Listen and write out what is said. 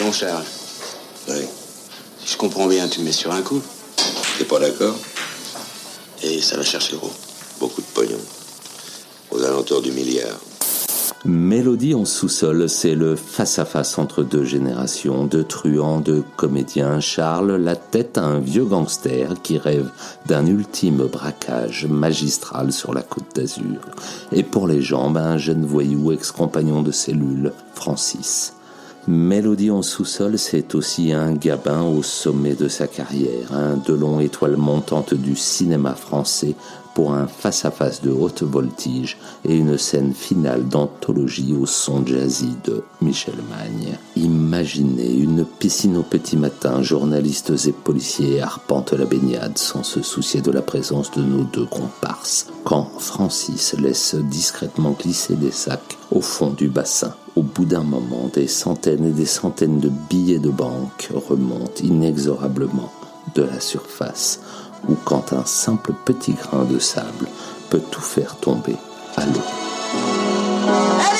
Bon, Charles, Ouais. si je comprends bien, tu me mets sur un coup. T'es pas d'accord? Et ça va chercher gros. Beaucoup de pognon. Aux alentours du milliard. Mélodie en sous-sol, c'est le face-à-face entre deux générations, de truands, de comédiens. Charles, la tête à un vieux gangster qui rêve d'un ultime braquage magistral sur la côte d'Azur. Et pour les jambes, un jeune voyou ex-compagnon de cellule, Francis. Mélodie en sous-sol, c'est aussi un Gabin au sommet de sa carrière, un Delon étoile montante du cinéma français pour un face-à-face de haute voltige et une scène finale d'anthologie au son jazzy de Michel Magne. Imaginez une piscine au petit matin, journalistes et policiers arpentent la baignade sans se soucier de la présence de nos deux comparses, quand Francis laisse discrètement glisser des sacs au fond du bassin. Au bout d'un moment, des centaines et des centaines de billets de banque remontent inexorablement de la surface, ou quand un simple petit grain de sable peut tout faire tomber à l'eau.